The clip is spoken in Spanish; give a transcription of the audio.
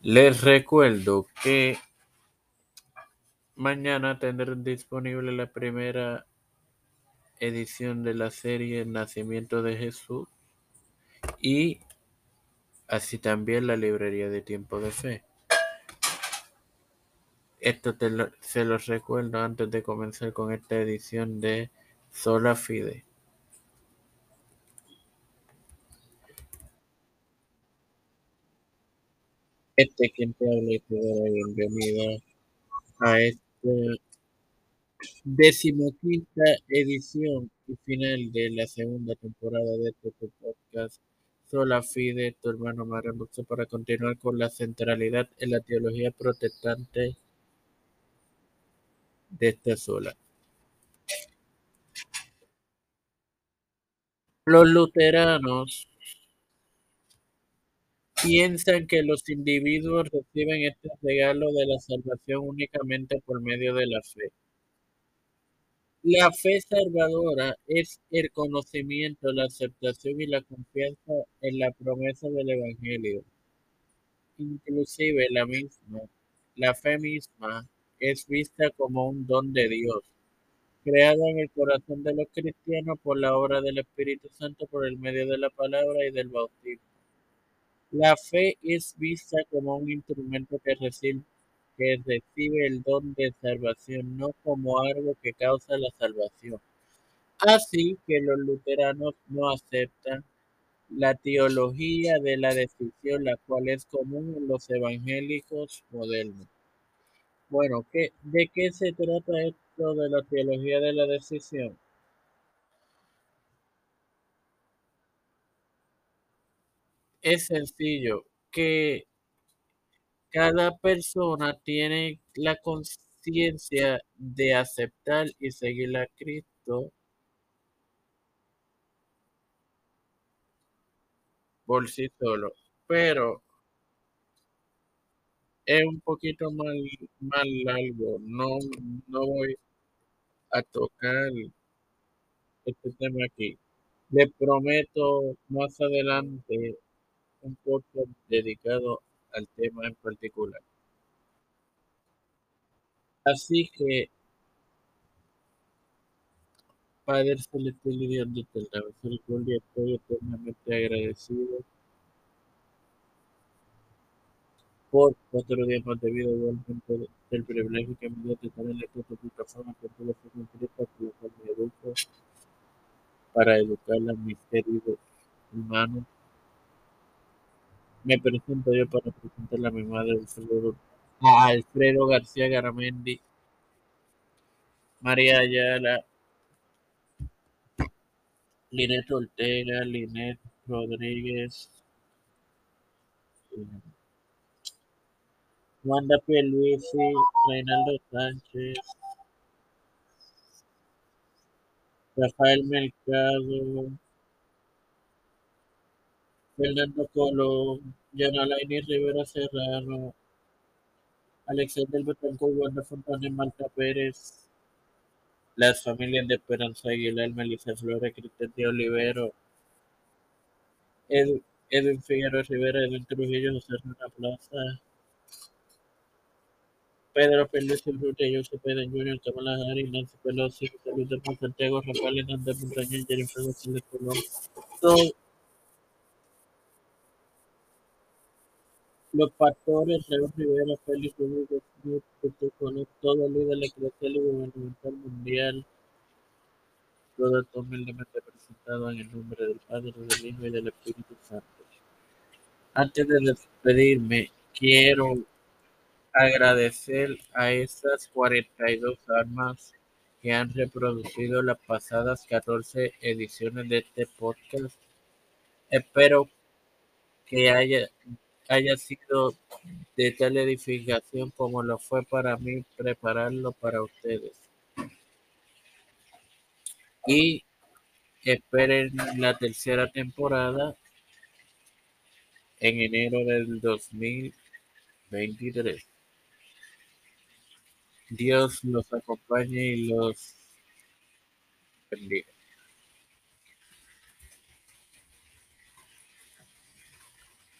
Les recuerdo que mañana tendré disponible la primera edición de la serie Nacimiento de Jesús y así también la librería de Tiempo de Fe. Esto se los recuerdo antes de comenzar con esta edición de Sola Fide. Este quien te habla y te doy la bienvenida a esta decimoquinta edición y final de la segunda temporada de este podcast Sola Fide, tu hermano Maranduxo, para continuar con la centralidad en la teología protestante de esta sola. Los luteranos piensan que los individuos reciben este regalo de la salvación únicamente por medio de la fe. La fe salvadora es el conocimiento, la aceptación y la confianza en la promesa del Evangelio. Inclusive la misma, la fe misma es vista como un don de Dios, creado en el corazón de los cristianos por la obra del Espíritu Santo por el medio de la palabra y del bautismo. La fe es vista como un instrumento que recibe, que recibe el don de salvación, no como algo que causa la salvación. Así que los luteranos no aceptan la teología de la decisión, la cual es común en los evangélicos modernos. Bueno, ¿qué, ¿de qué se trata esto de la teología de la decisión? Es sencillo, que cada persona tiene la conciencia de aceptar y seguir a Cristo por sí solo, pero es un poquito más, más largo. No, no voy a tocar este tema aquí. Le prometo más adelante un podcast dedicado al tema en particular. Así que, Padre Celestial y Dios de la misericordia, estoy eternamente agradecido por otro día más de vida, igualmente el privilegio que me dio de estar en esta plataforma con toda la concreta por la cual me educo para educar a mis queridos humanos. Me presento yo para presentarle a mi madre Alfredo, a Alfredo García Garamendi, María Ayala, Linet Ortega, Linet Rodríguez, Wanda Pierluisi, Reinaldo Sánchez, Rafael Mercado, Fernando Colón, Yanalaini Rivera Serrano, Alexander Betancourt, Wanda Fontana Marta Pérez, las familias de Esperanza Aguilar, Melissa Flores, Cristian de Olivero, Edwin Figueroa Rivera, Edwin Trujillo, José Rana Plaza, Pedro Pérez Urrutia, José Pedro Jr., Kamala Harris, Nancy Pelosi, Salud de Santiago, Rafael Hernández Montañez, Jennifer González Colón. Los pastores, Raúl Rivera, Félix Rodríguez Smith, con todo líder eclesial y gubernamental mundial, todo humildemente presentado en el nombre del Padre, del Hijo y del Espíritu Santo. Antes de despedirme, quiero agradecer a esas 42 armas que han reproducido las pasadas 14 ediciones de este podcast. Espero que haya, haya sido de tal edificación como lo fue para mí prepararlo para ustedes. Y esperen la tercera temporada en enero del 2023. Dios los acompañe y los bendiga.